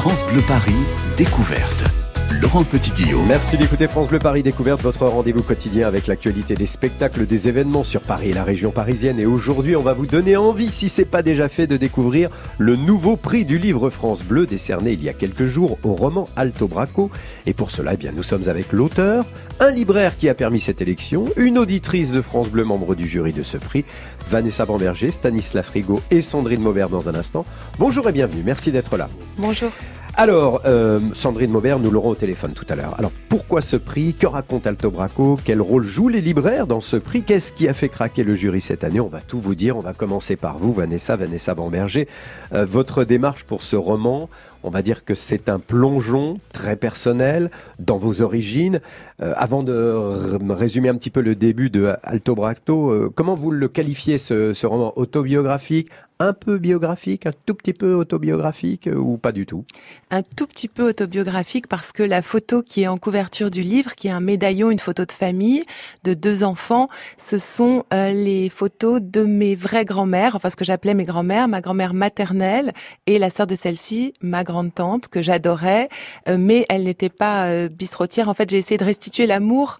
France Bleu Paris, découverte. Laurent Petit-Guillaume. Merci d'écouter France Bleu Paris Découverte, votre rendez-vous quotidien avec l'actualité des spectacles, des événements sur Paris et la région parisienne. Et aujourd'hui, on va vous donner envie, si c'est pas déjà fait, de découvrir le nouveau prix du livre France Bleu décerné il y a quelques jours au roman Alto Braco. Et pour cela, eh bien, nous sommes avec l'auteur, un libraire qui a permis cette élection, une auditrice de France Bleu, membre du jury de ce prix, Vanessa Bamberger, Stanislas Rigaud et Sandrine Maubert dans un instant. Bonjour et bienvenue, merci d'être là. Bonjour. Alors, euh, Sandrine Maubert, nous l'aurons au téléphone tout à l'heure. Alors, pourquoi ce prix? Que raconte Alto Braco? Quel rôle jouent les libraires dans ce prix? Qu'est-ce qui a fait craquer le jury cette année? On va tout vous dire. On va commencer par vous, Vanessa, Vanessa Bamberger. Euh, votre démarche pour ce roman, on va dire que c'est un plongeon très personnel dans vos origines. Euh, avant de résumer un petit peu le début de Alto Braco, euh, comment vous le qualifiez ce roman autobiographique un peu biographique, un tout petit peu autobiographique euh, ou pas du tout Un tout petit peu autobiographique parce que la photo qui est en couverture du livre, qui est un médaillon, une photo de famille de deux enfants, ce sont euh, les photos de mes vraies grand-mères, enfin ce que j'appelais mes grand-mères, ma grand-mère maternelle et la sœur de celle-ci, ma grande-tante, que j'adorais, euh, mais elle n'était pas bistrotière. En fait, j'ai essayé de restituer l'amour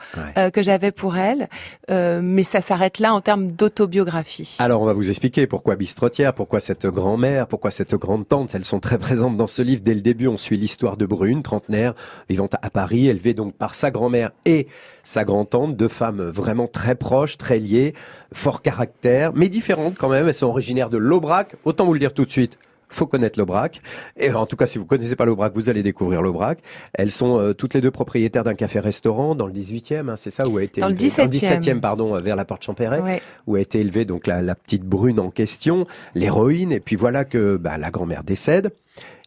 que j'avais pour elle, mais ça s'arrête là en termes d'autobiographie. Alors, on va vous expliquer pourquoi bistrotière pourquoi cette grand-mère, pourquoi cette grande-tante, elles sont très présentes dans ce livre. Dès le début, on suit l'histoire de Brune, trentenaire, vivant à Paris, élevée donc par sa grand-mère et sa grand-tante, deux femmes vraiment très proches, très liées, fort caractère, mais différentes quand même. Elles sont originaires de l'Aubrac. Autant vous le dire tout de suite, faut connaître l'Aubrac. Et en tout cas, si vous connaissez pas l'Aubrac, vous allez découvrir l'Aubrac. Elles sont euh, toutes les deux propriétaires d'un café-restaurant dans le 18e, hein, c'est ça où a été dans le 17e, pardon, vers la porte Champéret, où a été élevée donc la, la petite brune en question, l'héroïne. Et puis voilà que bah, la grand-mère décède.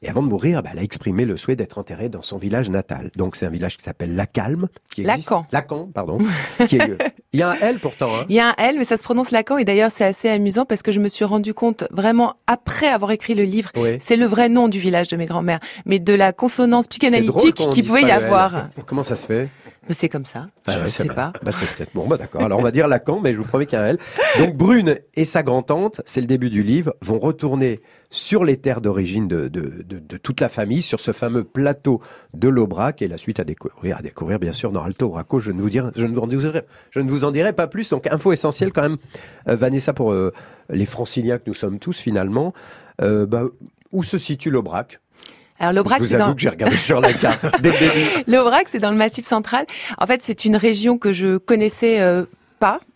Et avant de mourir, bah, elle a exprimé le souhait d'être enterrée dans son village natal. Donc c'est un village qui s'appelle La Calme. Qui Lacan. Lacan, pardon. qui est, il y a un L pourtant. Hein. Il y a un L, mais ça se prononce Lacan. Et d'ailleurs, c'est assez amusant parce que je me suis rendu compte vraiment après avoir écrit le livre. C'est le vrai nom du village de mes grands-mères, mais de la consonance psychanalytique qu'il pouvait y avoir. Comment ça se fait? C'est comme ça. Ah je ne sais pas. Bah, c'est peut-être bon. Bah, d'accord. Alors on va dire Lacan, mais je vous promets qu'il y a un L. Donc Brune et sa grand-tante, c'est le début du livre, vont retourner sur les terres d'origine de, de, de, de, toute la famille, sur ce fameux plateau de l'Aubrac, et la suite à découvrir, à découvrir bien sûr dans Alto Braco. Je ne vous dirai, je ne vous en dirai, je ne vous en dirai pas plus. Donc info essentielle quand même, euh, Vanessa, pour euh, les franciliens que nous sommes tous finalement. Euh, bah, où se situe l'Aubrac? Alors l'Aubrac, c'est dans. que j'ai regardé sur la carte L'Aubrac, c'est dans le Massif Central. En fait, c'est une région que je connaissais euh,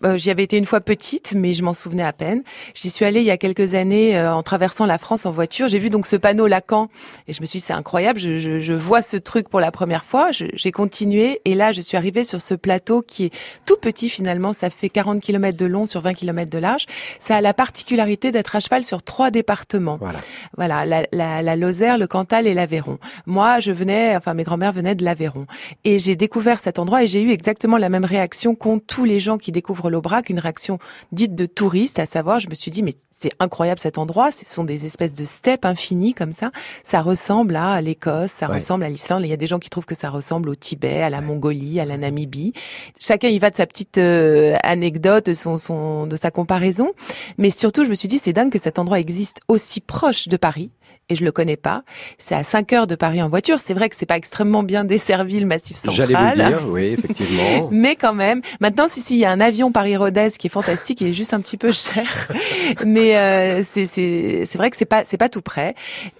euh, j'y avais été une fois petite, mais je m'en souvenais à peine. J'y suis allée il y a quelques années euh, en traversant la France en voiture. J'ai vu donc ce panneau Lacan et je me suis dit c'est incroyable. Je, je, je, vois ce truc pour la première fois. J'ai continué et là je suis arrivée sur ce plateau qui est tout petit finalement. Ça fait 40 km de long sur 20 km de large. Ça a la particularité d'être à cheval sur trois départements. Voilà, voilà la, la, la Lozère, le Cantal et l'Aveyron. Moi je venais, enfin mes grands-mères venaient de l'Aveyron et j'ai découvert cet endroit et j'ai eu exactement la même réaction qu'ont tous les gens qui découvre l'Aubrac, une réaction dite de touriste, à savoir, je me suis dit, mais c'est incroyable cet endroit, ce sont des espèces de steppes infinies comme ça, ça ressemble à l'Écosse, ça ressemble à l'Islande, il y a des gens qui trouvent que ça ressemble au Tibet, à la Mongolie, à la Namibie. Chacun y va de sa petite euh, anecdote, de, son, son, de sa comparaison, mais surtout, je me suis dit, c'est dingue que cet endroit existe aussi proche de Paris, et je le connais pas. C'est à 5 heures de Paris en voiture. C'est vrai que c'est pas extrêmement bien desservi le massif central. J'allais vous dire, oui, effectivement. Mais quand même. Maintenant, si, si, il y a un avion Paris-Rodez qui est fantastique, il est juste un petit peu cher. Mais euh, c'est vrai que c'est pas, c'est pas tout près.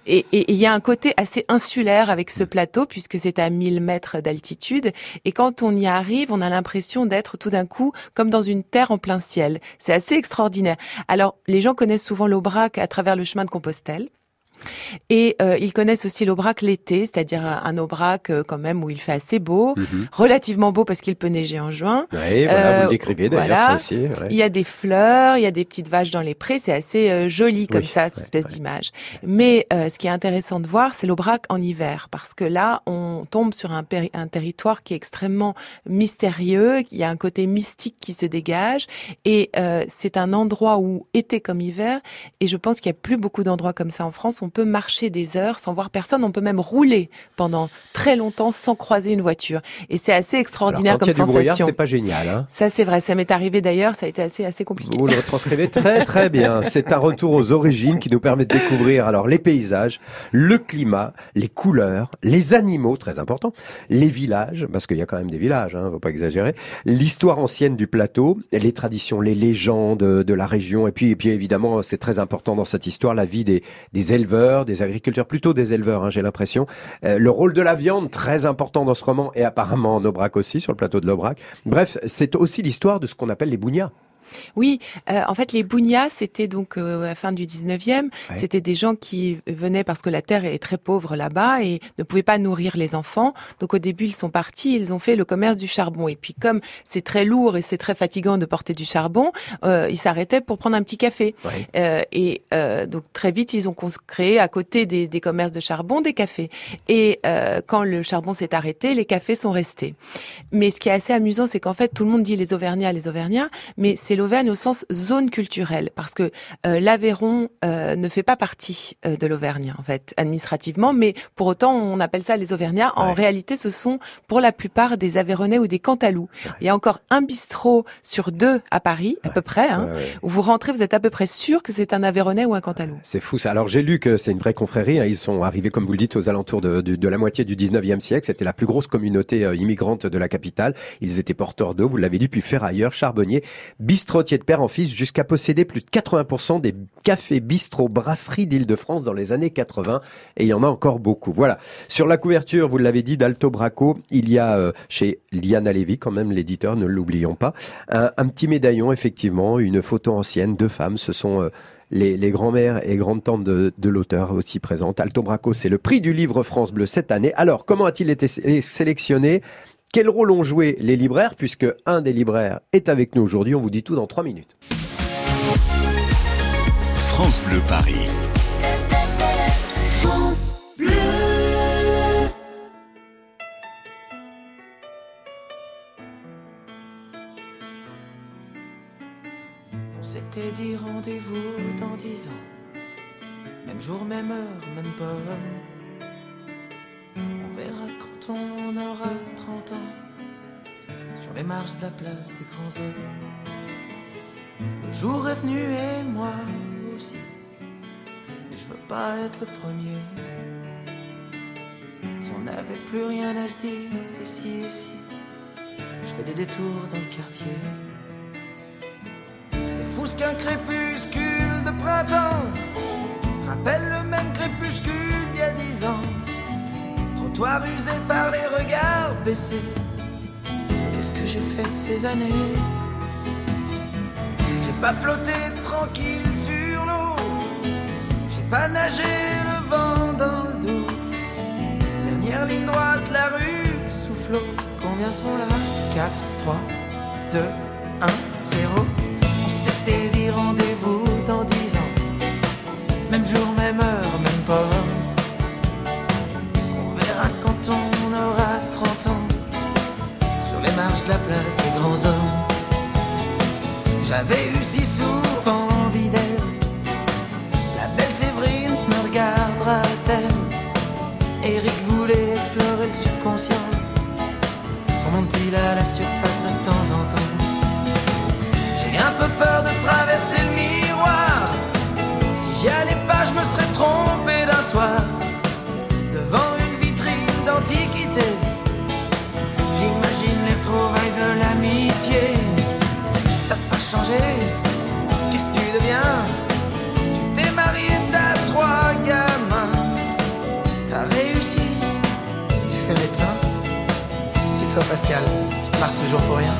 Et il y a un côté assez insulaire avec ce plateau puisque c'est à 1000 mètres d'altitude. Et quand on y arrive, on a l'impression d'être tout d'un coup comme dans une terre en plein ciel. C'est assez extraordinaire. Alors, les gens connaissent souvent l'Aubrac à travers le chemin de Compostelle. Et euh, ils connaissent aussi l'Aubrac l'été, c'est-à-dire un Aubrac euh, quand même où il fait assez beau, mhm. relativement beau parce qu'il peut neiger en juin. Oui, voilà, vous le décrivez d'ailleurs ça aussi. Il y a des fleurs, il y a des petites vaches dans les prés, c'est assez euh, joli comme ça, cette espèce d'image. Mais ce qui est intéressant de voir, c'est l'Aubrac en hiver, parce que là, on tombe sur un, un territoire qui est extrêmement mystérieux, il y a un côté mystique qui se dégage, et c'est un endroit où été comme hiver, et je pense qu'il y a plus beaucoup d'endroits comme ça en France peut marcher des heures sans voir personne. On peut même rouler pendant très longtemps sans croiser une voiture. Et c'est assez extraordinaire Alors, quand comme il y a sensation. c'est pas génial. Hein Ça, c'est vrai. Ça m'est arrivé d'ailleurs. Ça a été assez, assez compliqué. Vous le retranscrivez très très bien. C'est un retour aux origines qui nous permet de découvrir alors les paysages, le climat, les couleurs, les animaux, très important, les villages, parce qu'il y a quand même des villages, hein, faut pas exagérer, l'histoire ancienne du plateau, les traditions, les légendes de la région, et puis, et puis évidemment, c'est très important dans cette histoire, la vie des, des éleveurs, des agriculteurs, plutôt des éleveurs, hein, j'ai l'impression. Euh, le rôle de la viande, très important dans ce roman, et apparemment en Aubrac aussi, sur le plateau de l'Aubrac. Bref, c'est aussi l'histoire de ce qu'on appelle les bougnats. Oui, euh, en fait, les bougnats, c'était donc euh, à la fin du 19e. Ouais. C'était des gens qui venaient parce que la terre est très pauvre là-bas et ne pouvaient pas nourrir les enfants. Donc au début, ils sont partis, ils ont fait le commerce du charbon. Et puis comme c'est très lourd et c'est très fatigant de porter du charbon, euh, ils s'arrêtaient pour prendre un petit café. Ouais. Euh, et euh, donc très vite, ils ont créé à côté des, des commerces de charbon des cafés. Et euh, quand le charbon s'est arrêté, les cafés sont restés. Mais ce qui est assez amusant, c'est qu'en fait, tout le monde dit les Auvergnats, les Auvergnats, mais c'est l'Auvergne au sens zone culturelle, parce que euh, l'Aveyron euh, ne fait pas partie euh, de l'Auvergne, en fait, administrativement, mais pour autant, on appelle ça les Auvergnats. En réalité, ce sont pour la plupart des Aveyronnais ou des Cantalous. Il y a encore un bistrot sur deux à Paris, à peu près, hein, où vous rentrez, vous êtes à peu près sûr que c'est un Aveyronnais ou un Cantalou. C'est fou ça. Alors j'ai lu que c'est une vraie confrérie. hein. Ils sont arrivés, comme vous le dites, aux alentours de, de- de la moitié du 19e siècle. C'était la plus grosse communauté immigrante de la capitale. Ils étaient porteurs d'eau, vous l'avez dit, puis ferrailleurs, charbonniers, bistrotiers de père en fils, jusqu'à posséder plus de 80% des cafés, bistrots, brasseries d'Île-de-France dans les années 80. Et il y en a encore beaucoup. Voilà. Sur la couverture, vous l'avez dit, d'Alto Braco, il y a euh, chez Liana Levy, quand même l'éditeur, ne l'oublions pas, un, petit médaillon, effectivement, une photo ancienne, deux femmes. Ce sont euh, les, les grands-mères et grandes-tantes de, l'auteur aussi présentes. Alto Braco, c'est le prix du livre France Bleu cette année. Alors, comment a-t-il été sé- sélectionné? Quel rôle ont joué les libraires Puisque un des libraires est avec nous aujourd'hui. On vous dit tout dans trois minutes. France Bleu Paris. On s'était dit rendez-vous dans dix ans. Même jour, même heure, même pomme. On aura 30 ans. Sur les marches de la place des grands hommes. Le jour est venu et moi aussi. Je veux pas être le premier. Si on n'avait plus rien à se dire, ici, ici. Je fais des détours dans le quartier. C'est fou ce qu'un crépuscule de printemps rappelle le même crépuscule d'il y a dix ans. Trottoir usé par les regards baissés. Qu'est-ce que j'ai fait de ces années? J'ai pas flotté tranquille sur l'eau. J'ai pas nagé le vent dans le dos. Dernière ligne droite, la rue soufflot. Combien seront là? 4, 3, 2, 1, 0. La place des grands hommes. J'avais eu si souvent envie d'elle. La belle Séverine me regardera-t-elle? Eric voulait explorer le subconscient. Remonte-t-il à la surface de temps en temps? J'ai un peu peur de traverser qu'est-ce que tu deviens? Tu t'es marié, t'as trois gamins. T'as réussi, tu fais médecin. Et toi, Pascal, tu pars toujours pour rien.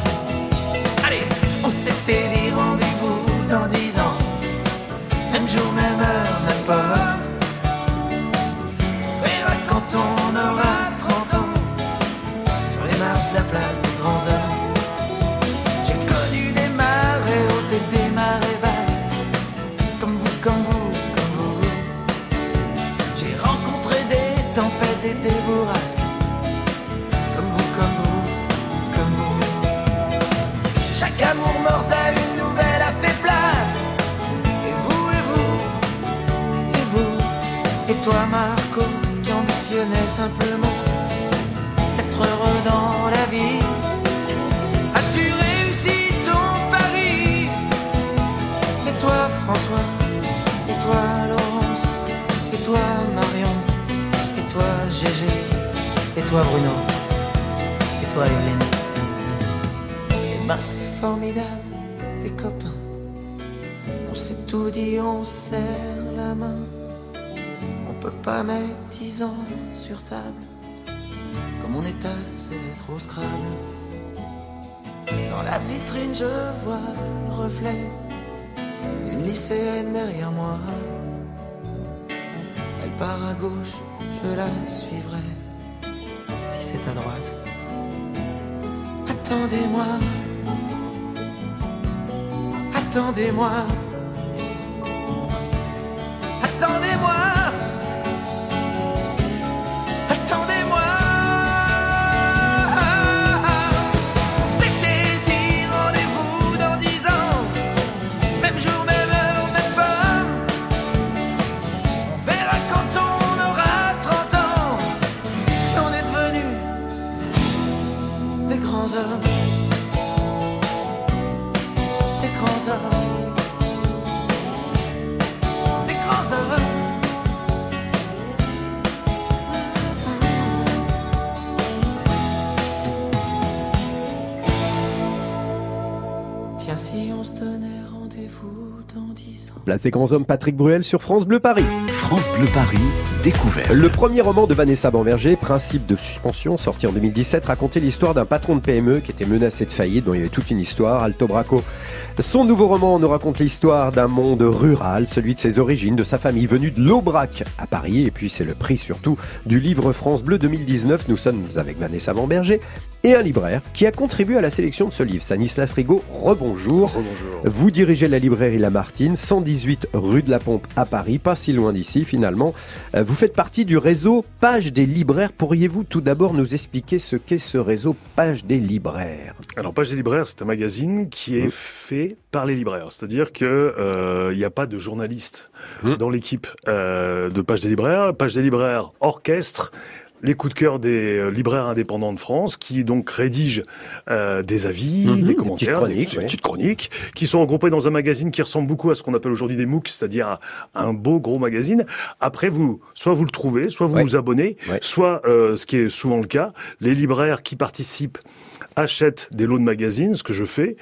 Allez, on s'était dit rendez-vous dans dix ans. Même jour, même heure, même pas. On verra quand on aura 30 ans. Sur les marches de la place simplement d'être heureux dans la vie. As-tu réussi ton pari? Et toi, François? Et toi, Laurence? Et toi, Marion? Et toi, Gégé? Et toi, Bruno? Et toi, Evelyne Et ben, c'est formidable, les copains. On s'est tout dit, on serre la main. On peut pas mettre dix ans sur table. Comme on étale ses lettres au scrabble. Dans la vitrine, je vois le reflet d'une lycéenne derrière moi. Elle part à gauche, je la suivrai. Si c'est à droite, attendez-moi. Attendez-moi. Attendez-moi. Attendez-moi. Rendez-vous dans 10 ans. Place des grands hommes, Patrick Bruel sur France Bleu Paris. France Bleu Paris, découverte. Le premier roman de Vanessa Bamberger, Principe de suspension, sorti en 2017, racontait l'histoire d'un patron de PME qui était menacé de faillite, dont il y avait toute une histoire, Alto Braco. Son nouveau roman nous raconte l'histoire d'un monde rural, celui de ses origines, de sa famille, venue de l'Aubrac à Paris, et puis c'est le prix surtout du livre France Bleu 2019. Nous sommes avec Vanessa Bamberger et un libraire qui a contribué à la sélection de ce livre, Stanislas Rigaud. Rebonjour. Vous dirigez la librairie Lamartine, 118 rue de la Pompe à Paris, pas si loin d'ici finalement. Euh, Vous faites partie du réseau Page des libraires. Pourriez-vous tout d'abord nous expliquer ce qu'est ce réseau Page des libraires? Alors, Page des libraires, c'est un magazine qui est Oui. fait par les libraires. C'est-à-dire que euh, il n'y a pas de journaliste Hmm. dans l'équipe euh, de Page des libraires. Page des libraires orchestre les coups de cœur des euh, libraires indépendants de France, qui donc rédigent euh, des avis, Mhm, des des petites commentaires, chroniques, des ouais. petites chroniques, qui sont regroupées dans un magazine qui ressemble beaucoup à ce qu'on appelle aujourd'hui des MOOC, c'est-à-dire un, un beau gros magazine. Après, vous, soit vous le trouvez, soit vous Ouais. vous abonnez, Ouais. soit, euh, ce qui est souvent le cas, les libraires qui participent achètent des lots de magazines, ce que je fais,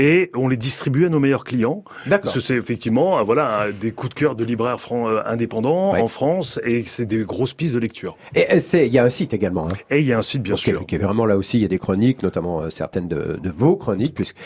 et on les distribue à nos meilleurs clients. D'accord. Parce que c'est effectivement euh, voilà des coups de cœur de libraires euh, indépendants Ouais. en France, et c'est des grosses pistes de lecture. Et euh, c'est, il y a un site également. Hein. Et il y a un site, bien Ok, sûr. ok, vraiment là aussi il y a des chroniques, notamment certaines de, de vos chroniques. Puisque...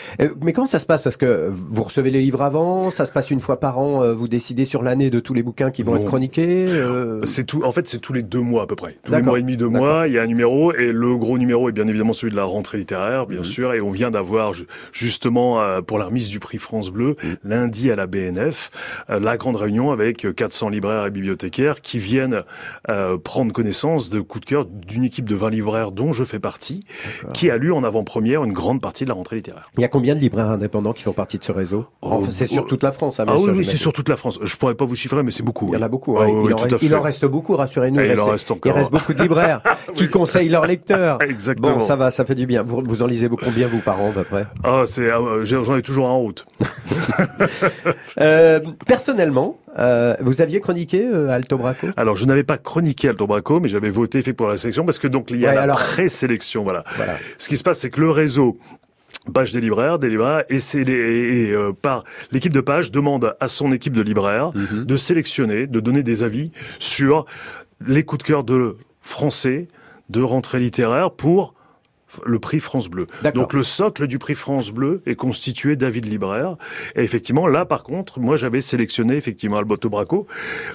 Mais comment ça se passe? Parce que vous recevez les livres avant, ça se passe une fois par an, vous décidez sur l'année de tous les bouquins qui vont être chroniqués. euh, C'est tout. En fait, c'est tous les deux mois à peu près. Tous les mois et demi, deux mois, il y a un numéro et le gros numéro est bien évidemment celui de la rentrée littéraire, bien Mhm. sûr. Et on vient d'avoir ju- justement euh, pour la remise du prix France Bleu Mhm. lundi à la BNF euh, la grande réunion avec euh, 400 libraires et bibliothécaires qui viennent euh, prendre connaissance de coups de cœur d'une équipe de 20 libraires dont je fais partie, qui a lu en avant-première une grande partie de la rentrée littéraire. Il y a combien de libraires indépendants qui font partie de ce réseau? Oh, Enfin, C'est sur oh, toute la France, hein, Ah oui, c'est sur toute la France. Je pourrais pas vous chiffrer, mais c'est beaucoup. Il y en a beaucoup. Ah hein. oui, il, en reste, il en reste beaucoup, rassurez-nous. Et il reste, en reste encore. reste beaucoup de libraires qui conseillent leurs lecteurs. Exactement. Bon, ça va, ça fait du bien. Vous, vous en lisez beaucoup combien, vous, par an, à peu près? Ah, c'est, ah, j'ai- j'en ai toujours un en route. Euh, Personnellement, euh, vous aviez chroniqué euh, Alto Braco? Alors, je n'avais pas chroniqué Alto Braco, mais j'avais voté fait pour la sélection parce que donc il y a Ouais, la alors- présélection, voilà. Voilà. Ce qui se passe, c'est que le réseau Page des libraires, des libraires, et c'est les, et, euh, par l'équipe de Page demande à son équipe de libraires Mhm. de sélectionner, de donner des avis sur les coups de cœur de français de rentrée littéraire pour le prix France Bleu. Donc le socle du prix France Bleu est constitué d'avis de libraires. Et effectivement, là par contre, moi j'avais sélectionné effectivement Alberto Braco.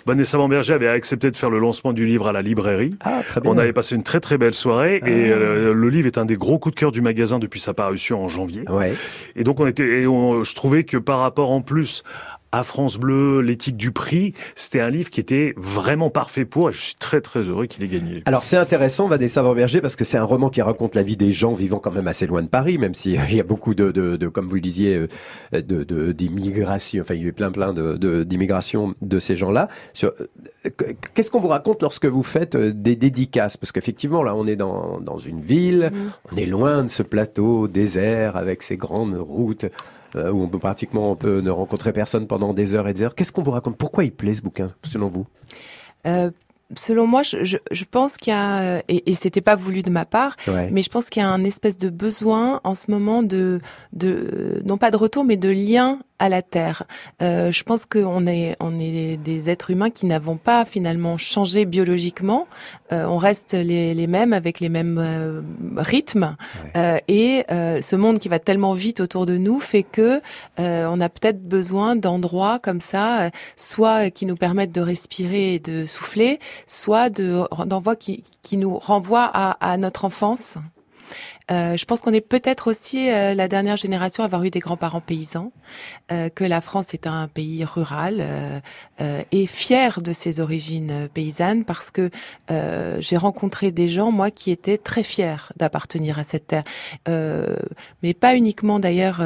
Vanessa Bamberger avait accepté de faire le lancement du livre à la librairie. Ah, très bien. On avait passé une très très belle soirée Ah. et euh, le livre est un des gros coups de cœur du magasin depuis sa parution en janvier. Ouais. Et donc on était, et on- je trouvais que par rapport en plus à France Bleu, l'éthique du prix, c'était un livre qui était vraiment parfait pour, et je suis très très heureux qu'il ait gagné. Alors c'est intéressant, Vanessa Berger, parce que c'est un roman qui raconte la vie des gens vivant quand même assez loin de Paris, même s'il y a beaucoup de, de, de, comme vous le disiez, euh, de d'immigration. Enfin, il y a plein plein de d'immigration de, ces gens-là. Euh, qu'est-ce qu'on vous raconte lorsque vous faites euh, des dédicaces? Parce qu'effectivement, là, on est dans dans une ville, mm. on est loin de ce plateau désert avec ses grandes routes. Euh, où on peut pratiquement on peut ne rencontrer personne pendant des heures et des heures. Qu'est-ce qu'on vous raconte? Pourquoi il plaît ce bouquin, selon vous? Euh, selon moi, je, je, je pense qu'il y a, et, et c'était pas voulu de ma part, mais je pense qu'il y a un espèce de besoin en ce moment de, de, non pas de retour, mais de lien à la terre. Euh, je pense qu'on est on est des êtres humains qui n'avons pas finalement changé biologiquement. Euh, on reste les, les, mêmes avec les mêmes euh, rythmes euh, et euh, ce monde qui va tellement vite autour de nous fait que on a peut-être besoin d'endroits comme ça, soit qui nous permettent de respirer et de souffler, soit de d'envois qui qui nous renvoient à, à notre enfance? Euh, je pense qu'on est peut-être aussi euh, la dernière génération à avoir eu des grands-parents paysans, euh, que la France est un pays rural et fier de ses origines paysannes parce que j'ai rencontré des gens, moi, qui étaient très fiers d'appartenir à cette terre, mais pas uniquement d'ailleurs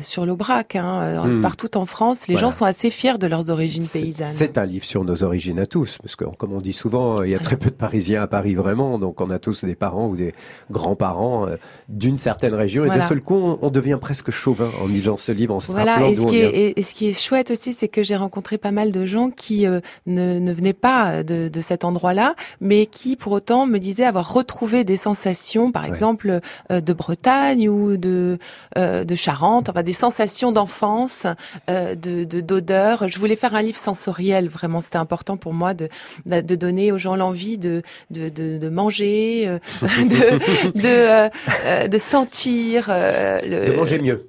sur l'Aubrac, hein, hmm. partout en France, les gens sont assez fiers de leurs origines paysannes. C'est un livre sur nos origines à tous, parce que comme on dit souvent, il y a très peu de Parisiens à Paris vraiment, donc on a tous des parents ou des grands-parents d'une certaine région. Et d'un seul coup, on, devient presque chauvin en lisant ce livre, en se voilà. et ce, qui est, et, ce qui est chouette aussi, c'est que j'ai rencontré pas mal de gens qui euh, ne, ne, venaient pas de, de cet endroit-là, mais qui pour autant me disaient avoir retrouvé des sensations, par exemple euh, de Bretagne ou de de Charente, enfin des sensations d'enfance, de d'odeur. Je voulais faire un livre sensoriel, vraiment, c'était important pour moi de de donner aux gens l'envie de, de de, de manger, de de, euh, de sentir. Euh, le... De manger mieux.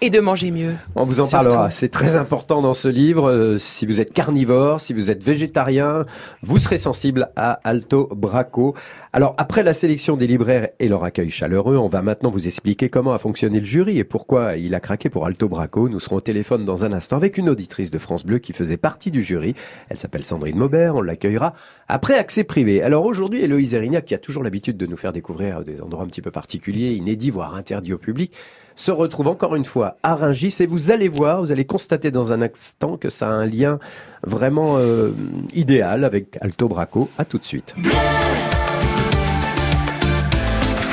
Et de manger mieux. On vous en parlera. C'est très important dans ce livre. Euh, si vous êtes carnivore, si vous êtes végétarien, vous serez sensible à Alto Braco. Alors, après la sélection des libraires et leur accueil chaleureux, on va maintenant vous expliquer comment a fonctionné le jury et pourquoi il a craqué pour Alto Braco. Nous serons au téléphone dans un instant avec une auditrice de France Bleu qui faisait partie du jury. Elle s'appelle Sandrine Maubert. On l'accueillera après accès privé. Alors aujourd'hui, Héloïse Erignac, qui a toujours l'habitude de nous faire découvrir des endroits un petit peu particulier, inédit, voire interdit au public, se retrouve encore une fois à Rungis et vous allez voir, vous allez constater dans un instant que ça a un lien vraiment euh, idéal avec Alto Braco. À tout de suite.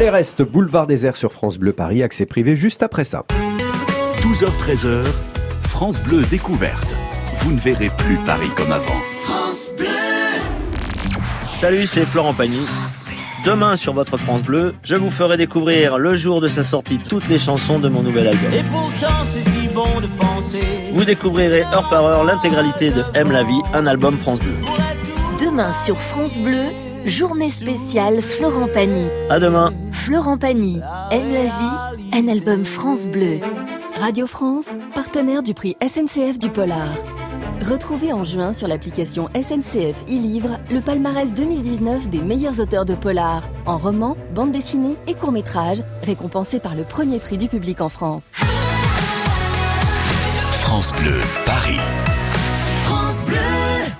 Allez, reste boulevard désert sur France Bleu Paris, accès privé juste après ça. 12h-13h, France Bleu découverte. Vous ne verrez plus Paris comme avant. Salut, c'est Florent Pagny. Demain sur votre France Bleu, je vous ferai découvrir le jour de sa sortie toutes les chansons de mon nouvel album. Et pourtant c'est si bon de penser Vous découvrirez heure par heure l'intégralité de Aime la vie, un album France Bleu. Demain sur France Bleu, journée spéciale Florent Pagny. À demain. Florent Pagny, Aime la vie, un album France Bleu. Radio France, partenaire du prix SNCF du Polar. Retrouvez en juin sur l'application SNCF e-Livre le palmarès 2019 des meilleurs auteurs de polar, en roman, bande dessinée et court-métrage, récompensés par le premier prix du public en France. France Bleu, Paris.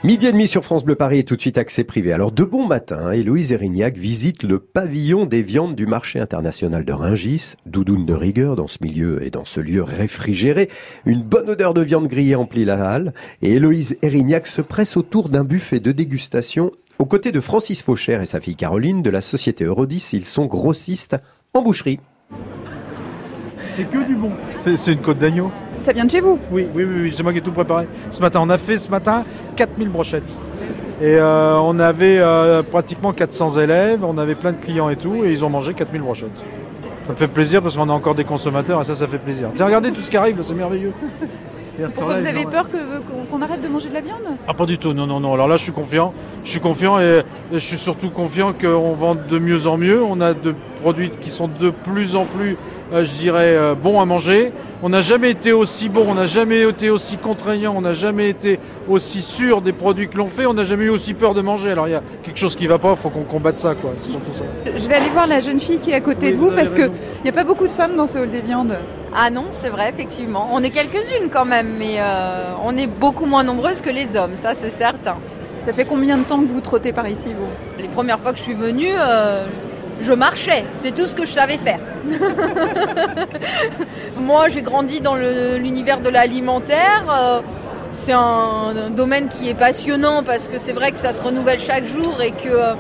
Midi et demi sur France Bleu Paris et tout de suite accès privé. Alors de bon matin, Héloïse Erignac visite le pavillon des viandes du marché international de Ringis, doudoune de rigueur dans ce milieu et dans ce lieu réfrigéré. Une bonne odeur de viande grillée emplit la halle et Héloïse Erignac se presse autour d'un buffet de dégustation aux côtés de Francis Faucher et sa fille Caroline de la société Eurodis. Ils sont grossistes en boucherie. C'est que du bon. C'est une côte d'agneau Ça vient de chez vous Oui, oui, oui, oui, c'est moi qui ai tout préparé. Ce matin, on a fait ce matin 4000 brochettes. Et euh, on avait euh, pratiquement 400 élèves, on avait plein de clients et tout, et ils ont mangé 4000 brochettes. Ça me fait plaisir parce qu'on a encore des consommateurs et ça, ça fait plaisir. Tiens, regardez tout ce qui arrive, c'est merveilleux. Pourquoi vous avez peur qu'on arrête de manger de la viande Ah, pas du tout, non, non, non. Alors là, je suis confiant. Je suis confiant et, et je suis surtout confiant qu'on vend de mieux en mieux. On a de produits qui sont de plus en plus, euh, je dirais, euh, bons à manger. On n'a jamais été aussi bon, on n'a jamais été aussi contraignant, on n'a jamais été aussi sûr des produits que l'on fait, on n'a jamais eu aussi peur de manger. Alors il y a quelque chose qui va pas, il faut qu'on combatte ça, quoi. C'est surtout ça. Je vais aller voir la jeune fille qui est à côté Oui, de vous parce qu'il n'y a pas beaucoup de femmes dans ce hall des viandes. Ah non, c'est vrai, effectivement. On est quelques-unes quand même, mais euh, on est beaucoup moins nombreuses que les hommes, ça c'est certain. Ça fait combien de temps que vous trottez par ici, vous? Les premières fois que je suis venue, euh, je marchais, c'est tout ce que je savais faire. Moi, j'ai grandi dans l'univers de l'alimentaire. euh, c'est un, un domaine qui est passionnant parce que c'est vrai que ça se renouvelle chaque jour et que euh,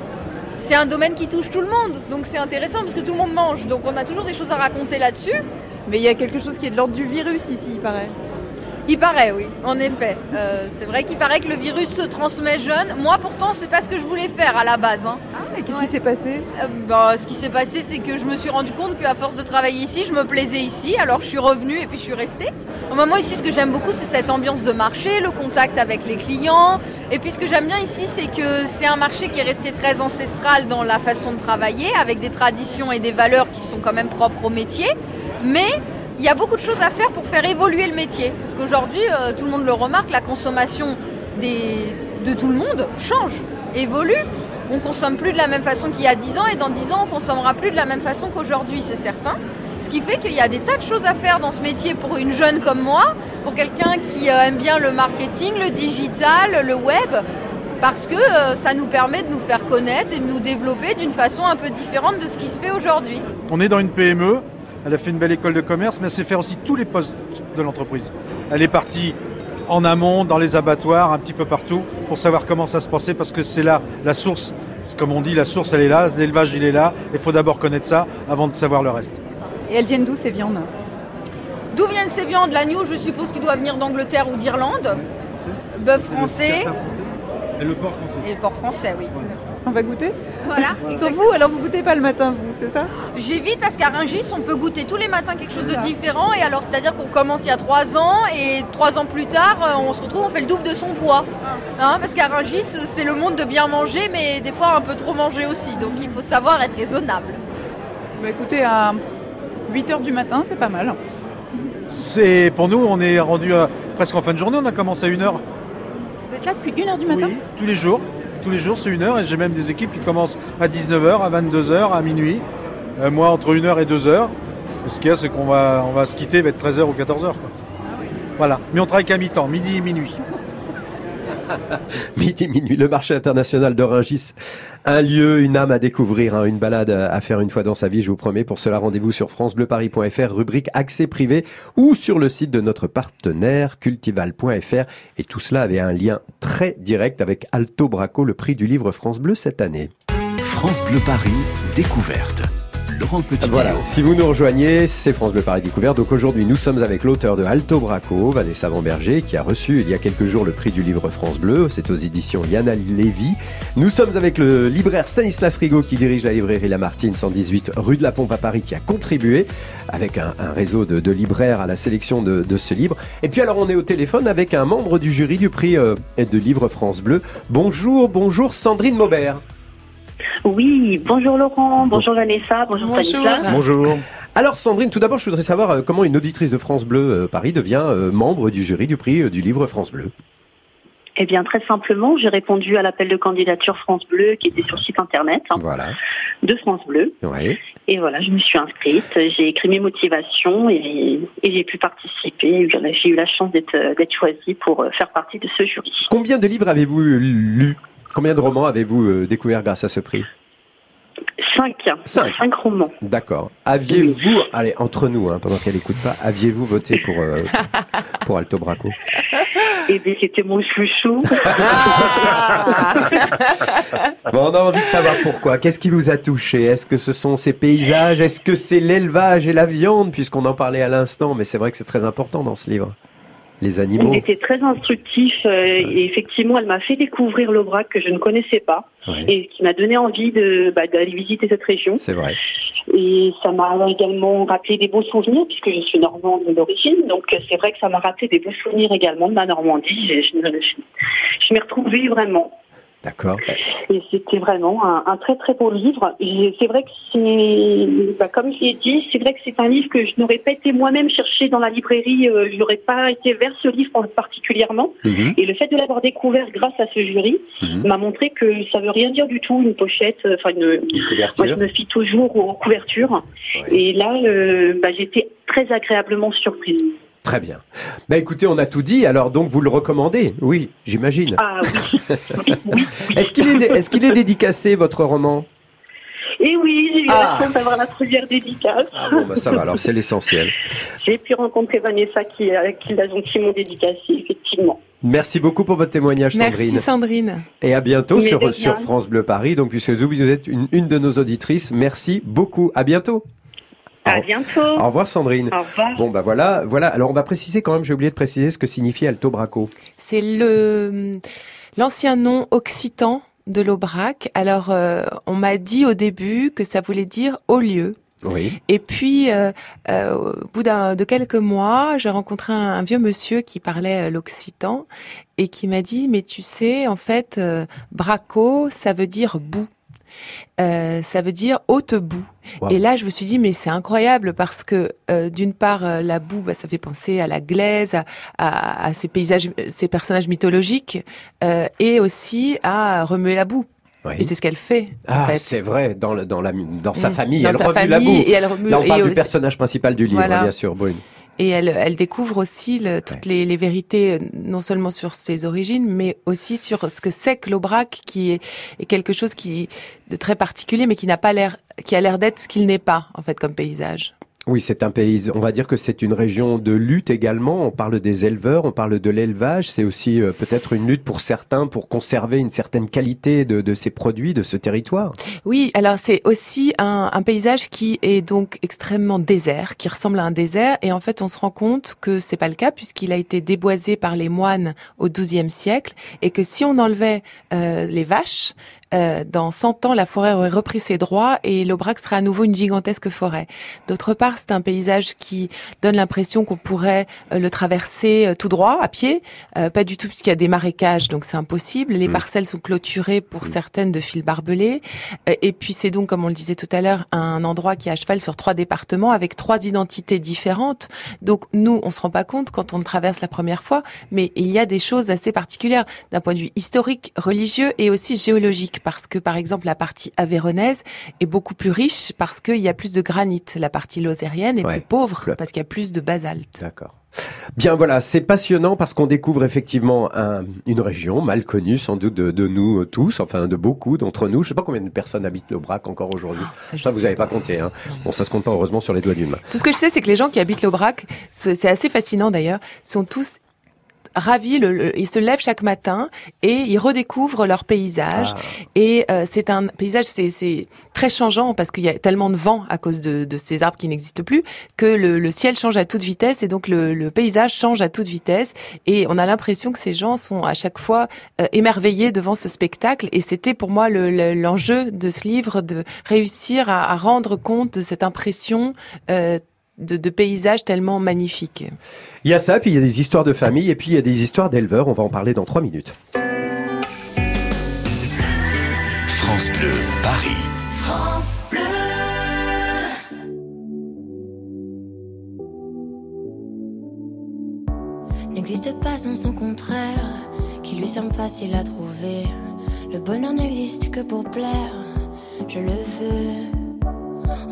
c'est un domaine qui touche tout le monde. Donc c'est intéressant parce que tout le monde mange. Donc on a toujours des choses à raconter là-dessus. Mais il y a quelque chose qui est de l'ordre du virus ici, il paraît. Il paraît, oui, en effet. Euh, c'est vrai qu'il paraît que le virus se transmet jeune. Moi, pourtant, c'est pas ce que je voulais faire à la base. hein. Ah, et qu'est-ce Ouais. qui s'est passé? Euh, bah, ce qui s'est passé, c'est que je me suis rendu compte qu'à force de travailler ici, je me plaisais ici. Alors, je suis revenue et puis je suis restée. Au moment ici, ce que j'aime beaucoup, c'est cette ambiance de marché, le contact avec les clients. Et puis, ce que j'aime bien ici, c'est que c'est un marché qui est resté très ancestral dans la façon de travailler, avec des traditions et des valeurs qui sont quand même propres au métier. Mais il y a beaucoup de choses à faire pour faire évoluer le métier. Parce qu'aujourd'hui, euh, tout le monde le remarque, la consommation de tout le monde change, évolue. On consomme plus de la même façon qu'il y a 10 ans et dans 10 ans, on consommera plus de la même façon qu'aujourd'hui, c'est certain. Ce qui fait qu'il y a des tas de choses à faire dans ce métier pour une jeune comme moi, pour quelqu'un qui euh, aime bien le marketing, le digital, le web, parce que euh, ça nous permet de nous faire connaître et de nous développer d'une façon un peu différente de ce qui se fait aujourd'hui. On est dans une PME, elle a fait une belle école de commerce, mais elle sait faire aussi tous les postes de l'entreprise. Elle est partie en amont, dans les abattoirs, un petit peu partout, pour savoir comment ça se passait, parce que c'est là la source. Comme on dit, la source, elle est là, l'élevage, il est là. Il faut d'abord connaître ça avant de savoir le reste. Et elles viennent d'où ces viandes? D'où viennent ces viandes? L'agneau, je suppose qu'il doit venir d'Angleterre ou d'Irlande? Bœuf français Et le porc français. et le porc français, oui. On va goûter Voilà. Sauf vous, alors vous goûtez pas le matin, vous, c'est ça? J'évite parce qu'à Rungis, on peut goûter tous les matins quelque chose de différent. Et alors, c'est-à-dire qu'on commence il y a trois ans et trois ans plus tard, euh, on se retrouve, on fait le double de son poids. Hein, parce qu'à Rungis, c'est le monde de bien manger, mais des fois un peu trop manger aussi. Donc, il faut savoir être raisonnable. Bah écoutez, à 8h du matin, c'est pas mal. C'est pour nous, on est rendu à- presque en fin de journée. On a commencé à 1h Vous êtes là depuis 1h du matin? Tous les jours. Tous les jours, c'est 1h et j'ai même des équipes qui commencent à 19h, à 22h, à minuit. Euh, moi, entre 1h et 2h. Ce qu'il y a, c'est qu'on va, on va se quitter vers 13h ou 14h. quoi. Voilà. Mais on travaille qu'à mi-temps, midi et minuit. Midi, minuit, le marché international de. Un lieu, une âme à découvrir, hein, une balade à faire une fois dans sa vie, je vous promets. Pour cela, rendez-vous sur francebleuparis.fr, rubrique accès privé, ou sur le site de notre partenaire cultival.fr. Et tout cela avait un lien très direct avec Alto Braco, le prix du livre France Bleu cette année. France Bleu Paris, découverte. Laurent Petit. Voilà, si vous nous rejoignez, c'est France Bleu Paris Découverte. Donc aujourd'hui, nous sommes avec l'auteur de Alto Braco, Vanessa Vanberger, qui a reçu il y a quelques jours le prix du livre France Bleu. C'est aux éditions Yana Lévy. Nous sommes avec le libraire Stanislas Rigaud, qui dirige la librairie Lamartine 118 rue de la Pompe à Paris, qui a contribué avec un, un réseau de, de libraires à la sélection de, de ce livre. Et puis alors, on est au téléphone avec un membre du jury du prix euh, de livre France Bleu. Bonjour, bonjour Sandrine Maubert. Oui, bonjour Laurent, bonjour Vanessa, bonjour, Stanislas. Bonjour. Alors Sandrine, tout d'abord, je voudrais savoir euh, comment une auditrice de France Bleu euh, Paris devient euh, membre du jury du prix du livre France Bleu? Eh bien, très simplement, j'ai répondu à l'appel de candidature France Bleu qui était sur le site internet hein, Voilà. de France Bleu. Ouais. Et voilà, je me suis inscrite, j'ai écrit mes motivations et, et j'ai pu participer. J'ai eu la chance d'être choisie pour faire partie de ce jury. Combien de livres avez-vous lu? Combien de romans avez-vous euh, découvert grâce à ce prix? Cinq, Cinq. cinq romans. D'accord. Aviez-vous, allez, entre nous, hein, pendant qu'elle n'écoute pas, aviez-vous voté pour, euh, pour Alto Braco? Et bien, c'était mon chouchou. Bon, on a envie de savoir pourquoi. Qu'est-ce qui vous a touché? Est-ce que ce sont ces paysages? Est-ce que c'est l'élevage et la viande? Puisqu'on en parlait à l'instant, mais c'est vrai que c'est très important dans ce livre. Les animaux. Il était très instructif euh, et effectivement, elle m'a fait découvrir l'Aubrac que je ne connaissais pas et qui m'a donné envie de bah, d'aller visiter cette région. C'est vrai. Et ça m'a également rappelé des beaux souvenirs puisque je suis normande d'origine, donc c'est vrai que ça m'a rappelé des beaux souvenirs également de ma Normandie. Je, je, je- je m'y retrouvée vraiment. D'accord. Et c'était vraiment un, un très très beau livre. C'est vrai que c'est, bah, comme je l'ai dit, c'est vrai que c'est un livre que je n'aurais pas été moi-même chercher dans la librairie. Euh, je n'aurais pas été vers ce livre en- particulièrement. Mhm. Et le fait de l'avoir découvert grâce à ce jury Mhm. m'a montré que ça veut rien dire du tout une pochette. euh, Enfin une, couverture. Moi, je me fie toujours aux couvertures. Et là, euh, bah, j'étais très agréablement surprise. Très bien. Bah écoutez, on a tout dit, alors donc vous le recommandez Oui, j'imagine. Ah oui. Est-ce qu'il est, dé- est-ce qu'il est dédicacé, votre roman? Et oui, j'ai eu Ah. la chance d'avoir la première dédicace. Bon, bah ça va, alors c'est l'essentiel. J'ai pu rencontrer Vanessa qui, euh, qui l'a gentiment dédicacé, effectivement. Merci beaucoup pour votre témoignage, Sandrine. Merci Sandrine. Et à bientôt Mais sur, France Bleu Paris. Donc, puisque vous, vous êtes une, une de nos auditrices, merci beaucoup. À bientôt. À bientôt. Au revoir, Sandrine. Au revoir. Bon, bah voilà, voilà. Alors, on va préciser quand même, j'ai oublié de préciser ce que signifie Alto Braco. C'est le l'ancien nom occitan de l'Aubrac. Alors, euh, on m'a dit au début que ça voulait dire haut lieu. Oui. Et puis, euh, euh, au bout d'un- de quelques mois, j'ai rencontré un, un vieux monsieur qui parlait l'occitan et qui m'a dit, mais tu sais, en fait, euh, braco, ça veut dire boue. Euh, ça veut dire haute boue. Wow. Et là, je me suis dit, mais c'est incroyable parce que euh, d'une part, euh, la boue, bah, ça fait penser à la glaise, à, à, à ces paysages, ces personnages mythologiques, euh, et aussi à remuer la boue. Oui. Et c'est ce qu'elle fait. en Ah, fait. c'est vrai, dans, le- dans, la, dans sa Mm. famille, Dans elle sa remue la boue. et elle remue- Là, on et parle du aussi- personnage principal du livre, Voilà. bien sûr, Brune. Et elle, elle découvre aussi le- toutes les, les vérités, euh, non seulement sur ses origines, mais aussi sur ce que c'est que l'Aubrac, qui est, est quelque chose qui de très particulier, mais qui n'a pas l'air, qui a l'air d'être ce qu'il n'est pas, en fait, comme paysage. Oui, c'est un pays, on va dire que c'est une région de lutte également. On parle des éleveurs, on parle de l'élevage. C'est aussi euh, peut-être une lutte pour certains pour conserver une certaine qualité de, de ces produits, de ce territoire. Oui, alors c'est aussi un, un paysage qui est donc extrêmement désert, qui ressemble à un désert, et en fait on se rend compte que c'est pas le cas puisqu'il a été déboisé par les moines au XIIe siècle, et que si on enlevait euh, les vaches, euh, dans 100 ans, la forêt aurait repris ses droits et l'Aubrac serait à nouveau une gigantesque forêt. D'autre part, c'est un paysage qui donne l'impression qu'on pourrait euh, le traverser euh, tout droit, à pied. Euh, pas du tout, puisqu'il y a des marécages, donc c'est impossible. Les Mm. parcelles sont clôturées pour certaines de fils barbelés. Euh, et puis c'est donc, comme on le disait tout à l'heure, un endroit qui est à cheval sur trois départements avec trois identités différentes. Donc nous, on se rend pas compte quand on le traverse la première fois, mais il y a des choses assez particulières d'un point de vue historique, religieux et aussi géologique, parce que par exemple la partie avéronaise est beaucoup plus riche parce qu'il y a plus de granit. La partie lozérienne est plus pauvre parce qu'il y a plus de basalte. D'accord. Bien voilà, c'est passionnant parce qu'on découvre effectivement un- une région mal connue sans doute de, de nous tous, enfin de beaucoup d'entre nous. Je sais pas combien de personnes habitent l'Aubrac encore aujourd'hui. ça, je ça, vous n'avez pas compté. Hein. Bon, ça se compte pas heureusement sur les doigts d'une main. Tout ce que je sais, c'est que les gens qui habitent l'Aubrac, c'est c'est assez fascinant d'ailleurs, sont tous ravis. Le, le- ils se lèvent chaque matin et ils redécouvrent leur paysage. Ah. Et euh, c'est un paysage, c'est- très changeant parce qu'il y a tellement de vent à cause de, de ces arbres qui n'existent plus que le, le ciel change à toute vitesse et donc le, le paysage change à toute vitesse. Et on a l'impression que ces gens sont à chaque fois euh, émerveillés devant ce spectacle. Et c'était pour moi le- le- l'enjeu de ce livre de réussir à, à rendre compte de cette impression. euh, de, de paysages tellement magnifiques. Il y a ça, puis il y a des histoires de famille et puis il y a des histoires d'éleveurs. On va en parler dans trois minutes. France Bleu, Paris. France Bleu. n'existe pas sans son contraire, qui lui semble facile à trouver. Le bonheur n'existe que pour plaire, je le veux.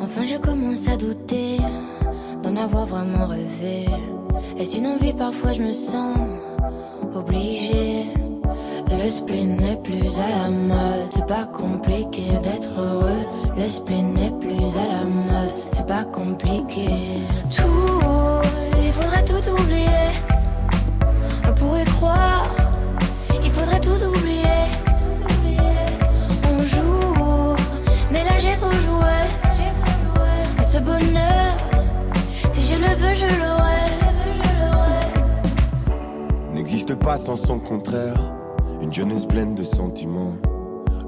Enfin, je commence à douter d'en avoir vraiment rêvé. Est-ce une envie Parfois, je me sens obligée. Le spleen n'est plus à la mode, c'est pas compliqué d'être heureux. Le spleen n'est plus à la mode, c'est pas compliqué. Tout,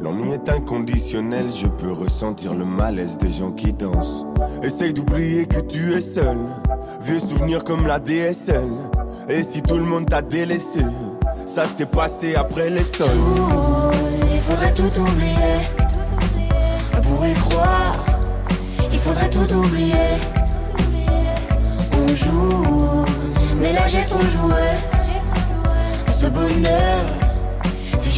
L'ennui est inconditionnel, je peux ressentir le malaise des gens qui dansent. Essaye d'oublier que tu es seul. Vieux souvenirs comme la DSL. Et si tout le monde t'a délaissé, ça s'est passé après les sols. Il faudrait tout oublier. On pourrait croire, il faudrait tout oublier. On joue, mais là j'ai trop joué. Ce bonheur,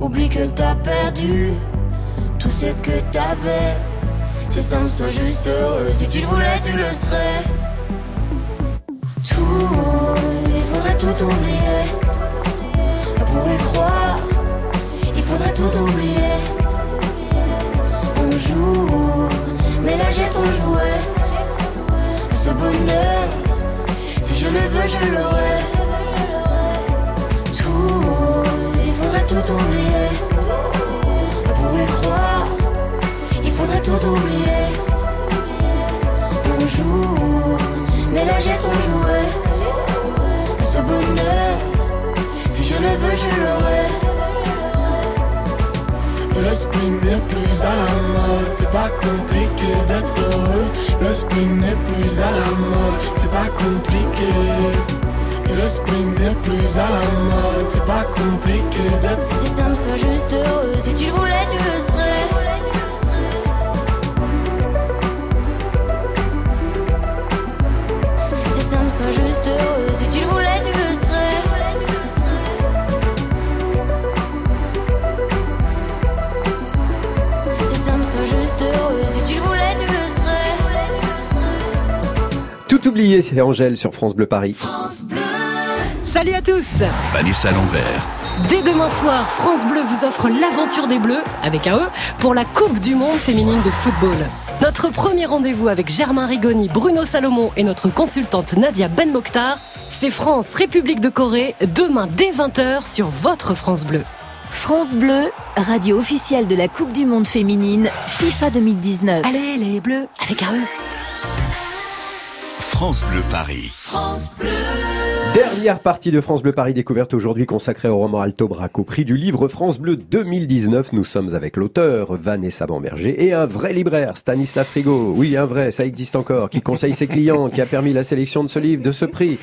oublie qu'elle t'a perdu tout ce que t'avais. Si ça me soit juste heureux, si tu le voulais, tu le serais. Tout, il faudrait tout oublier. On pourrait croire, il faudrait tout oublier. On joue, mais là j'ai trop joué. Ce bonheur, si je le veux, je l'aurai. Tout oublier. On pourrait croire, il faudrait tout oublier. On joue, mais là j'ai trop joué. Ce bonheur, si je le veux, je l'aurai. Le spin n'est plus à la mode, c'est pas compliqué d'être heureux. Le spin n'est plus à la mode, c'est pas compliqué. Le spin n'est plus à la mode, c'est pas compliqué d'être Si ça me soit juste heureux, si tu le voulais, tu le serais. Si ça me soit juste heureux, si tu le voulais, tu le serais. Si ça me soit juste heureux, si tu le voulais, tu le serais. Tout oublié, c'est Angèle sur France Bleu Paris. Salut à tous Vanessa Lambert, Dès demain soir, France Bleu vous offre l'aventure des Bleus, avec un E, pour la Coupe du Monde féminine de football. Notre premier rendez-vous avec Germain Rigoni, Bruno Salomon et notre consultante Nadia Ben Mokhtar, c'est France République de Corée, demain dès 20h sur votre France Bleu. France Bleu, radio officielle de la Coupe du Monde féminine FIFA 2019. Allez les Bleus, avec un E. France Bleu Paris. France Bleu. Dernière partie de France Bleu Paris découverte aujourd'hui consacrée au roman Alto Braco, prix du livre France Bleu 2019. Nous sommes avec l'auteur Vanessa Bamberger et un vrai libraire, Stanislas Rigaud. Oui, un vrai, ça existe encore, qui conseille ses clients, qui a permis la sélection de ce livre, de ce prix.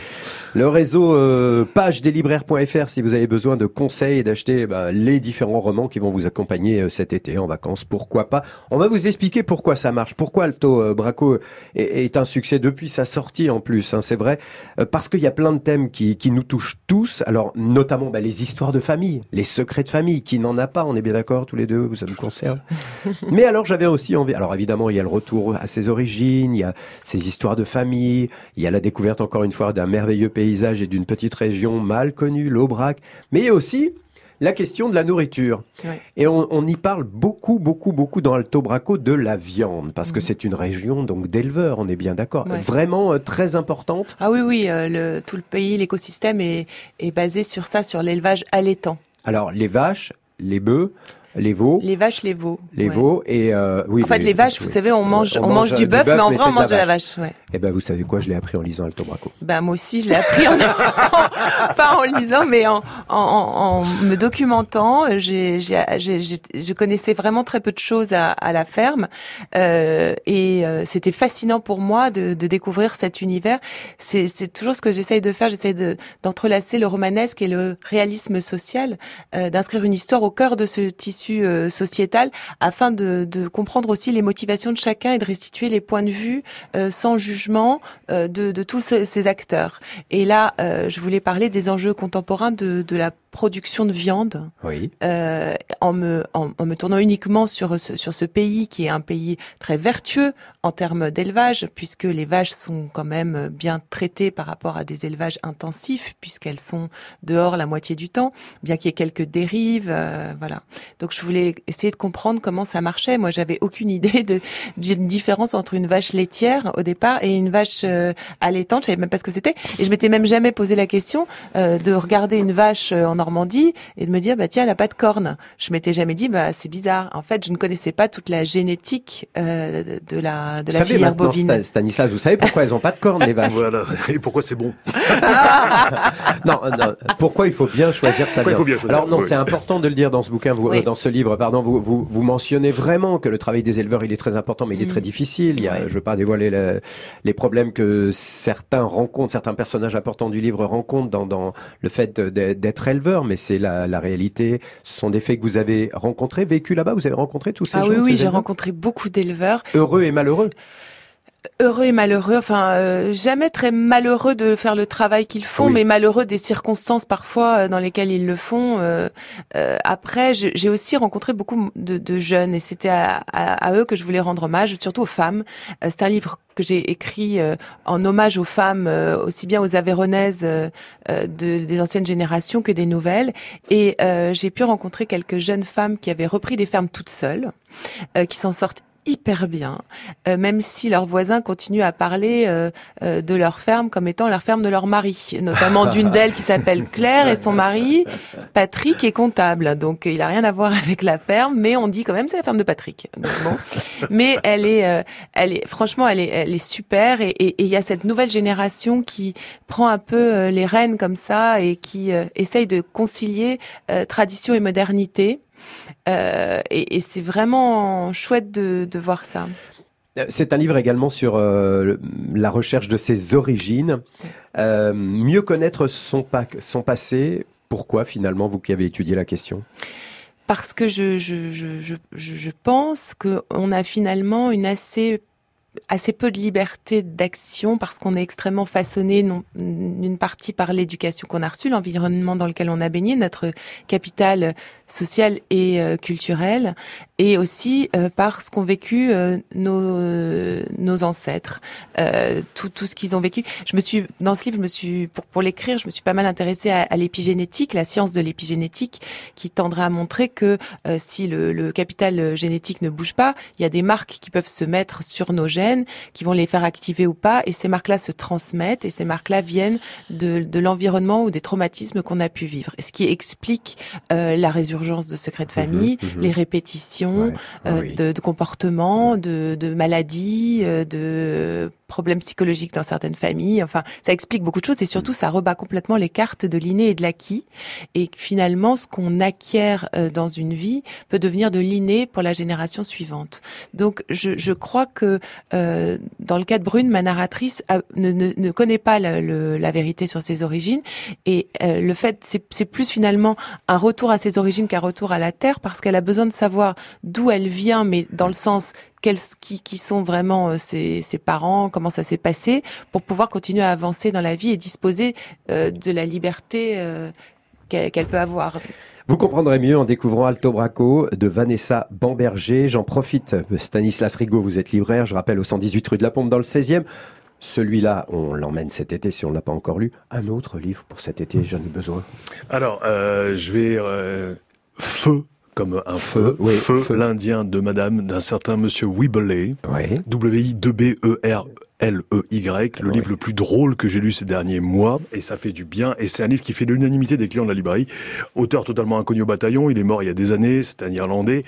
Le réseau euh, page des libraires.fr si vous avez besoin de conseils et d'acheter bah, les différents romans qui vont vous accompagner euh, cet été en vacances. Pourquoi pas On va vous expliquer pourquoi ça marche, pourquoi Alto euh, Braco est, est, un succès depuis sa sortie en plus. Hein, c'est vrai, euh, parce qu'il y a plein de thèmes qui, qui nous touchent tous. Alors notamment bah, les histoires de famille, les secrets de famille. Qui n'en a pas On est bien d'accord tous les deux, ça nous concerne. Mais alors j'avais aussi envie. Alors évidemment il y a le retour à ses origines, il y a ces histoires de famille, il y a la découverte encore une fois d'un merveilleux pays paysage et d'une petite région mal connue, l'Aubrac, mais il y a aussi la question de la nourriture. Ouais. Et on, on, y parle beaucoup, beaucoup, beaucoup dans Alto Braco de la viande, parce mmh. que c'est une région donc d'éleveurs, on est bien d'accord, ouais. vraiment euh, très importante. Ah oui, oui, euh, le, tout le pays, l'écosystème est, est basé sur ça, sur l'élevage allaitant. Alors les vaches, les bœufs, les veaux. Les vaches, les veaux. Les ouais. veaux et euh, oui. En fait, les, les vaches, vous savez, on mange, on, on mange, du bœuf, mais en vrai, on mange de la vache. Ouais. Eh ben, vous savez quoi Je l'ai appris en lisant Alto Braco. Ben moi aussi, je l'ai appris en, pas en lisant, mais en, en, en me documentant. J'ai, je connaissais vraiment très peu de choses à, à la ferme, euh, et euh, c'était fascinant pour moi de, de découvrir cet univers. C'est, c'est toujours ce que j'essaye de faire. J'essaye de, d'entrelacer le romanesque et le réalisme social, euh, d'inscrire une histoire au cœur de ce tissu euh, sociétal afin de, comprendre aussi les motivations de chacun et de restituer les points de vue euh, sans jugement euh, de, tous ces, acteurs. Et là, je voulais parler des enjeux contemporains de la production de viande, oui. euh, en, me, en, en, me tournant uniquement sur ce, sur ce pays qui est un pays très vertueux en termes d'élevage, puisque les vaches sont quand même bien traitées par rapport à des élevages intensifs, puisqu'elles sont dehors la moitié du temps, bien qu'il y ait quelques dérives, euh, voilà. Donc je voulais essayer de comprendre comment ça marchait. Moi, j'avais aucune idée de d'une différence entre une vache laitière au départ et une vache euh, allaitante. Je savais même pas ce que c'était, et je m'étais même jamais posé la question euh, de regarder une vache en Normandie et de me dire bah tiens elle a pas de cornes. Je m'étais jamais dit bah c'est bizarre. En fait je ne connaissais pas toute la génétique euh, de la de vous la filière bovine. Stanislas, vous savez pourquoi elles ont pas de cornes les vaches? Voilà et pourquoi c'est bon? Non, non, pourquoi il faut bien choisir sa viande. Choisir, Alors non oui. c'est important de le dire dans ce bouquin, vous, Oui. euh, dans ce livre pardon, vous, vous vous mentionnez vraiment que le travail des éleveurs il est très important mais il est Mm. très difficile. Il y a, je veux pas dévoiler le- les problèmes que certains rencontrent, certains personnages importants du livre rencontrent dans, dans le fait d'être éleveur, mais c'est la, la réalité. Ce sont des faits que vous avez rencontrés, vécu là-bas. Vous avez rencontré tous ces Ah gens, oui oui j'ai rencontré beaucoup d'éleveurs heureux et malheureux. Heureux et malheureux, enfin euh, jamais très malheureux de faire le travail qu'ils font, Oui. mais malheureux des circonstances parfois euh, dans lesquelles ils le font. Euh, euh, après, j'ai aussi rencontré beaucoup de, de jeunes et c'était à, à- à eux que je voulais rendre hommage, surtout aux femmes. Euh, C'est un livre que j'ai écrit euh, en hommage aux femmes, euh, aussi bien aux Aveyronaises de, des anciennes générations que des nouvelles. Et euh, j'ai pu rencontrer quelques jeunes femmes qui avaient repris des fermes toutes seules, euh, qui s'en sortent hyper bien, euh, même si leurs voisins continuent à parler euh, euh, de leur ferme comme étant leur ferme de leur mari, notamment d'une d'elles qui s'appelle Claire et son mari Patrick est comptable, donc il a rien à voir avec la ferme, mais on dit quand même c'est la ferme de Patrick. Mais elle est, euh, elle est, franchement, elle est, elle est super et il y a cette nouvelle génération qui prend un peu euh, les rênes comme ça et qui euh, essaye de concilier tradition et modernité. Euh, et, et c'est vraiment chouette de, de voir ça. C'est un livre également sur euh, la recherche de ses origines, Euh, mieux connaître son, pa- son passé. Pourquoi finalement, vous qui avez étudié la question? Parce que je, je, je, je je pense qu'on a finalement une assez assez peu de liberté d'action parce qu'on est extrêmement façonné d'une partie par l'éducation qu'on a reçue, l'environnement dans lequel on a baigné, notre capital social et euh, culturel, et aussi euh, par ce qu'ont vécu euh, nos, nos ancêtres, euh, tout, tout ce qu'ils ont vécu. Je me suis dans ce livre, je me suis pour pour l'écrire, je me suis pas mal intéressée à, à l'épigénétique, la science de l'épigénétique, qui tendrait à montrer que euh, si le, le capital génétique ne bouge pas, il y a des marques qui peuvent se mettre sur nos gènes, qui vont les faire activer ou pas, et ces marques-là se transmettent, et ces marques-là viennent de, de l'environnement ou des traumatismes qu'on a pu vivre. Ce qui explique euh, la résurgence de secrets de famille, mhm. les répétitions euh, de, de comportements, de, de maladies, euh, de problèmes psychologiques dans certaines familles. Enfin, ça explique beaucoup de choses et surtout ça rebat complètement les cartes de l'inné et de l'acquis. Et finalement, ce qu'on acquiert euh, dans une vie peut devenir de l'inné pour la génération suivante. Donc, je, je crois que euh, dans le cas de Brune, ma narratrice a- ne, ne, ne connaît pas le- le- la vérité sur ses origines et euh, le fait, c'est plus finalement un retour à ses origines qu'un retour à la terre parce qu'elle a besoin de savoir d'où elle vient, mais dans le sens quels, qui, qui sont vraiment euh, ses, ses parents, comment ça s'est passé, pour pouvoir continuer à avancer dans la vie et disposer euh, de la liberté euh, qu'elle peut avoir. Vous comprendrez mieux en découvrant Alto Braco de Vanessa Bamberger. J'en profite, Stanislas Rigaud, vous êtes libraire, je rappelle, au 118 rue de la Pompe dans le 16e. Celui-là, on l'emmène cet été si on ne l'a pas encore lu. Un autre livre pour cet été, j'en ai besoin. Alors, euh, je vais euh, feu comme un feu, Feu, oui, feu, feu. l'Indien de Madame d'un certain Monsieur Weebly, W I 2 B E R L E Y, le livre le plus drôle que j'ai lu ces derniers mois, et ça fait du bien. Et c'est un livre qui fait l'unanimité des clients de la librairie. Auteur totalement inconnu au bataillon, il est mort il y a des années, c'est un Irlandais.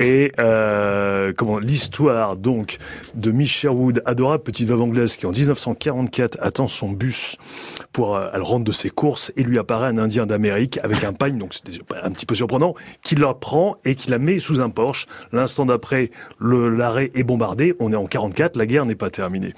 Et euh, comment l'histoire donc de Miss Sherwood, adorable petite veuve anglaise qui en 1944 attend son bus pour euh, elle rentre de ses courses et lui apparaît un Indien d'Amérique avec un pagne, donc c'est un petit peu surprenant, qui la prend et qui la met sous un Porsche. L'instant d'après, l'arrêt est bombardé. On est en 44, la guerre n'est pas terminée.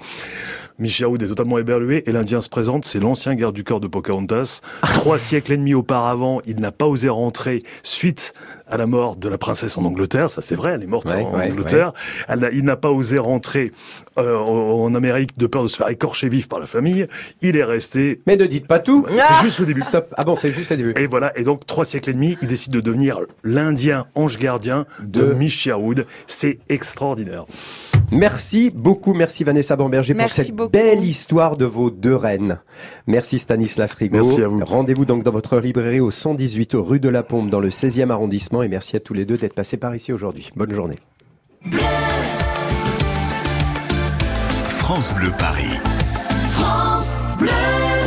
Michaoud est totalement éberlué et l'Indien se présente, c'est l'ancien garde du corps de Pocahontas. Trois siècles et demi auparavant, il n'a pas osé rentrer suite à la mort de la princesse en Angleterre. Ça c'est vrai, elle est morte Ouais, en ouais, Angleterre. Elle il n'a pas osé rentrer euh, en Amérique de peur de se faire écorcher vif par la famille. Il est resté. Mais ne dites pas tout. C'est juste le début. Stop. Ah bon, c'est juste le début. Et voilà. Et donc trois siècles et demi, il décide de devenir l'Indien ange gardien de, De-. C'est extraordinaire. Merci beaucoup, merci Vanessa Bamberger pour cette beaucoup. belle histoire de vos deux reines. Merci Stanislas Rigaud. Merci à vous. Rendez-vous donc dans votre librairie au 118 rue de la Pompe dans le 16e arrondissement et merci à tous les deux d'être passés par ici aujourd'hui. Bonne journée. France Bleu Paris.